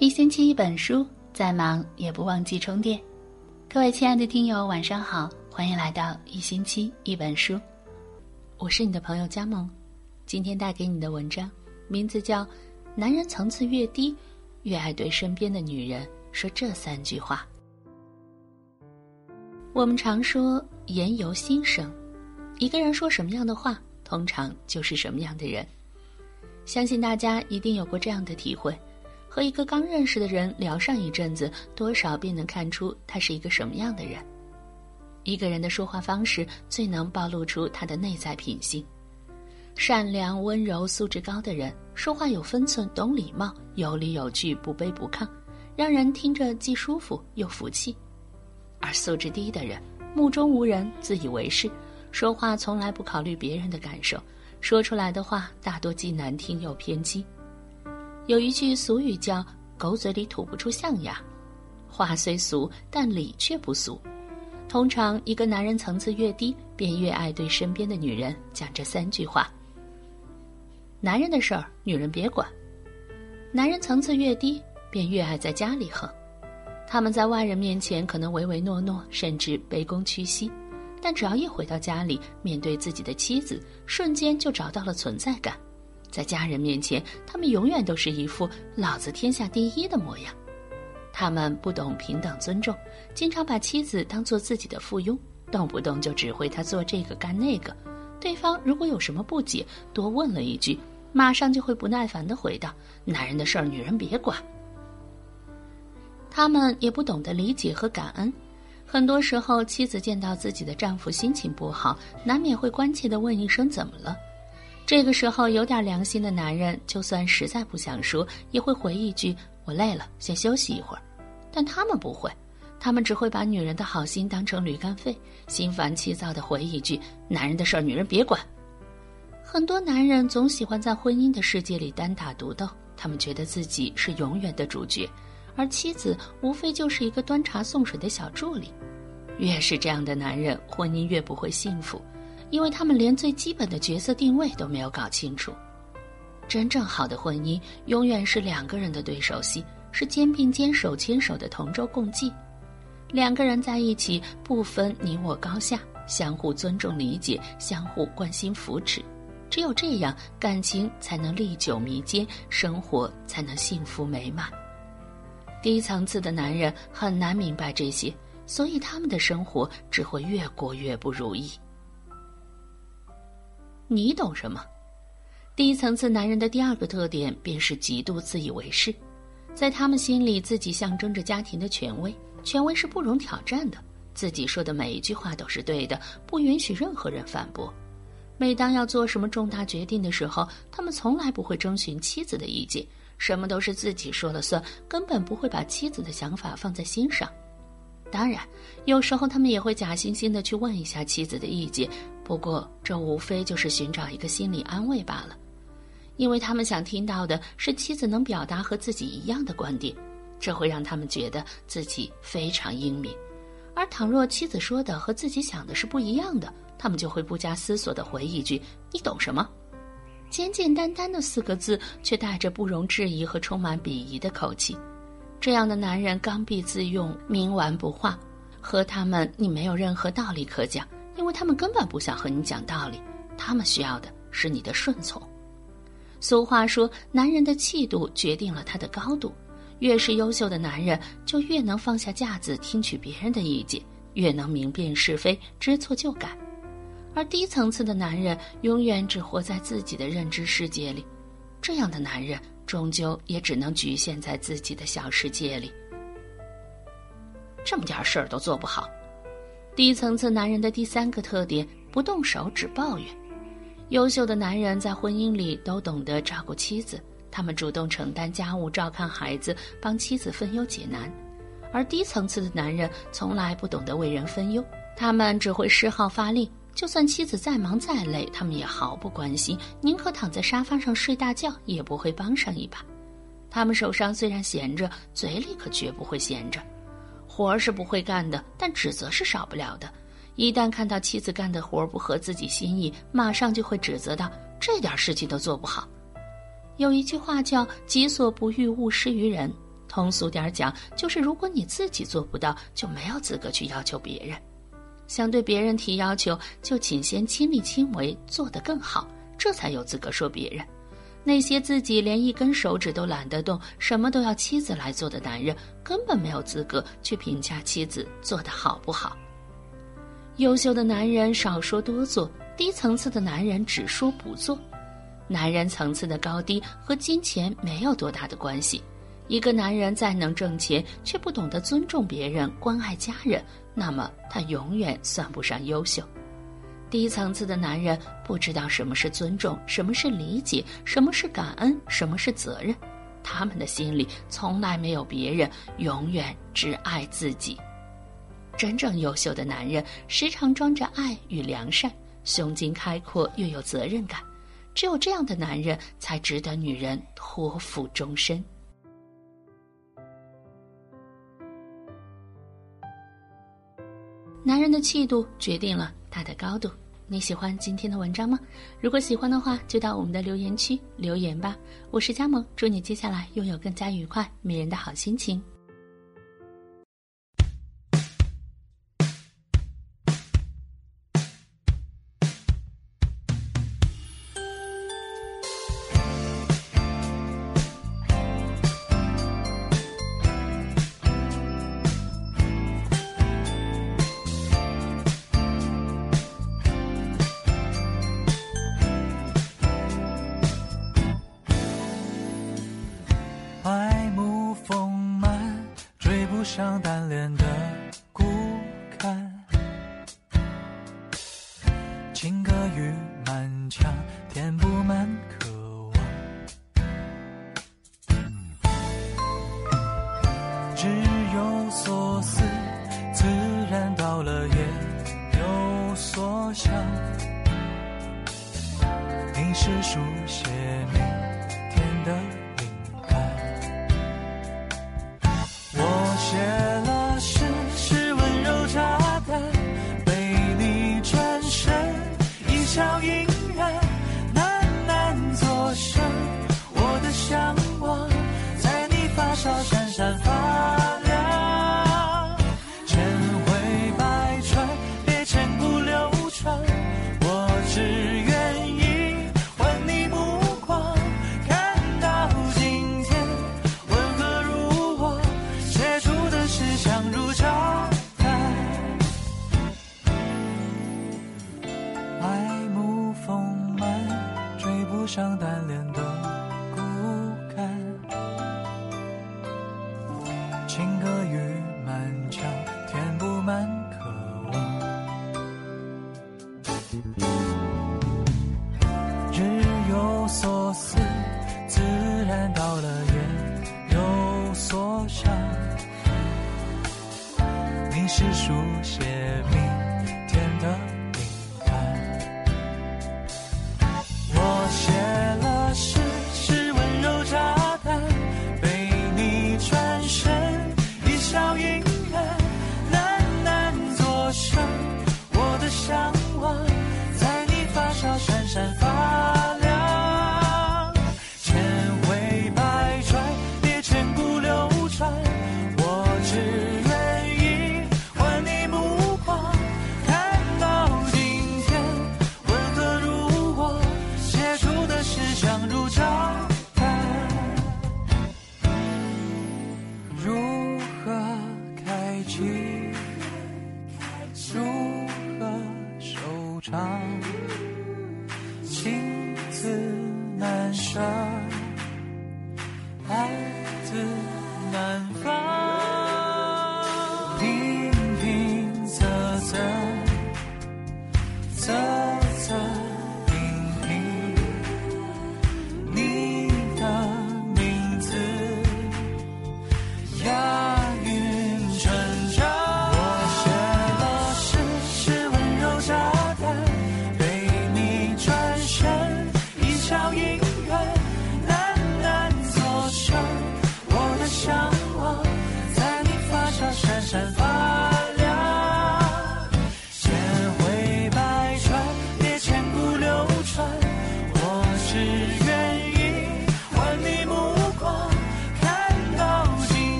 一星期一本书，再忙也不忘记充电。各位亲爱的听友，晚上好，欢迎来到一星期一本书。我是你的朋友佳萌，今天带给你的文章名字叫《男人层次越低，越爱对身边的女人说这三句话》。我们常说言由心生，一个人说什么样的话，通常就是什么样的人。相信大家一定有过这样的体会。和一个刚认识的人聊上一阵子，多少便能看出他是一个什么样的人。一个人的说话方式最能暴露出他的内在品性。善良、温柔、素质高的人，说话有分寸，懂礼貌，有理有据，不卑不亢，让人听着既舒服又服气；而素质低的人，目中无人，自以为是，说话从来不考虑别人的感受，说出来的话大多既难听又偏激。有一句俗语叫“狗嘴里吐不出象牙”，话虽俗，但理却不俗。通常，一个男人层次越低，便越爱对身边的女人讲这三句话：“男人的事儿，女人别管。”男人层次越低，便越爱在家里横。他们在外人面前可能唯唯诺诺，甚至卑躬屈膝，但只要一回到家里，面对自己的妻子，瞬间就找到了存在感。在家人面前，他们永远都是一副老子天下第一的模样。他们不懂平等尊重，经常把妻子当做自己的附庸，动不动就指挥他做这个干那个。对方如果有什么不解，多问了一句，马上就会不耐烦地回道：“男人的事儿，女人别管。”他们也不懂得理解和感恩。很多时候，妻子见到自己的丈夫心情不好，难免会关切地问一声：“怎么了？”这个时候，有点良心的男人，就算实在不想说，也会回一句：“我累了，先休息一会儿。”但他们不会，他们只会把女人的好心当成驴肝肺，心烦气躁的回一句：“男人的事儿，女人别管。”很多男人总喜欢在婚姻的世界里单打独斗，他们觉得自己是永远的主角，而妻子无非就是一个端茶送水的小助理。越是这样的男人，婚姻越不会幸福。因为他们连最基本的角色定位都没有搞清楚，真正好的婚姻永远是两个人的对手戏，是肩并肩、手牵手的同舟共济。两个人在一起不分你我高下，相互尊重理解，相互关心扶持，只有这样，感情才能历久弥坚，生活才能幸福美满。低层次的男人很难明白这些，所以他们的生活只会越过越不如意。你懂什么？低层次男人的第二个特点便是极度自以为是，在他们心里，自己象征着家庭的权威，权威是不容挑战的，自己说的每一句话都是对的，不允许任何人反驳。每当要做什么重大决定的时候，他们从来不会征询妻子的意见，什么都是自己说了算，根本不会把妻子的想法放在心上。当然，有时候他们也会假惺惺的去问一下妻子的意见，不过这无非就是寻找一个心理安慰罢了，因为他们想听到的是妻子能表达和自己一样的观点，这会让他们觉得自己非常英明。而倘若妻子说的和自己想的是不一样的，他们就会不加思索地回一句：“你懂什么？”简简单单的四个字，却带着不容置疑和充满鄙夷的口气。这样的男人刚愎自用、冥顽不化，和他们你没有任何道理可讲，因为他们根本不想和你讲道理，他们需要的是你的顺从。俗话说，男人的气度决定了他的高度，越是优秀的男人，就越能放下架子听取别人的意见，越能明辨是非、知错就改。而低层次的男人永远只活在自己的认知世界里，这样的男人。终究也只能局限在自己的小世界里，这么点事儿都做不好。低层次男人的第三个特点：不动手，只抱怨。优秀的男人在婚姻里都懂得照顾妻子，他们主动承担家务、照看孩子，帮妻子分忧解难；而低层次的男人从来不懂得为人分忧，他们只会嗜好发令。就算妻子再忙再累，他们也毫不关心，宁可躺在沙发上睡大觉，也不会帮上一把。他们手上虽然闲着，嘴里可绝不会闲着。活儿是不会干的，但指责是少不了的。一旦看到妻子干的活儿不合自己心意，马上就会指责道：“这点事情都做不好。”有一句话叫“己所不欲，勿施于人”。通俗点讲，就是如果你自己做不到，就没有资格去要求别人。想对别人提要求，就请先亲力亲为，做得更好，这才有资格说别人。那些自己连一根手指都懒得动，什么都要妻子来做的男人，根本没有资格去评价妻子做得好不好。优秀的男人少说多做，低层次的男人只说不做。男人层次的高低和金钱没有多大的关系。一个男人再能挣钱，却不懂得尊重别人、关爱家人，那么他永远算不上优秀。低层次的男人不知道什么是尊重，什么是理解，什么是感恩，什么是责任。他们的心里从来没有别人，永远只爱自己。真正优秀的男人时常装着爱与良善，胸襟开阔又有责任感。只有这样的男人，才值得女人托付终身。男人的气度决定了他的高度。你喜欢今天的文章吗？如果喜欢的话，就到我们的留言区留言吧。我是佳萌，祝你接下来拥有更加愉快、迷人的好心情。是书写明天的灵感。我写了诗，是温柔炸弹，被你转身一笑隐然，喃喃作声，我的向往在你发梢闪闪发。像单恋的孤感，情歌雨满腔，填不满渴望。日有所思，自然到了夜有所想。你是书写笑